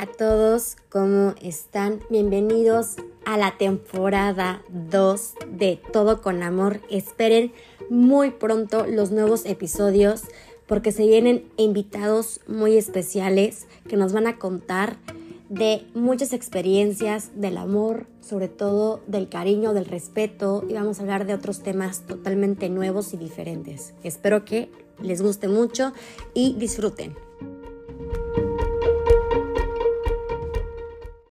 A todos, ¿cómo están? Bienvenidos a la temporada 2 de Todo con Amor. Esperen muy pronto los nuevos episodios porque se vienen invitados muy especiales que nos van a contar de muchas experiencias del amor, sobre todo del cariño, del respeto y vamos a hablar de otros temas totalmente nuevos y diferentes. Espero que les guste mucho y disfruten.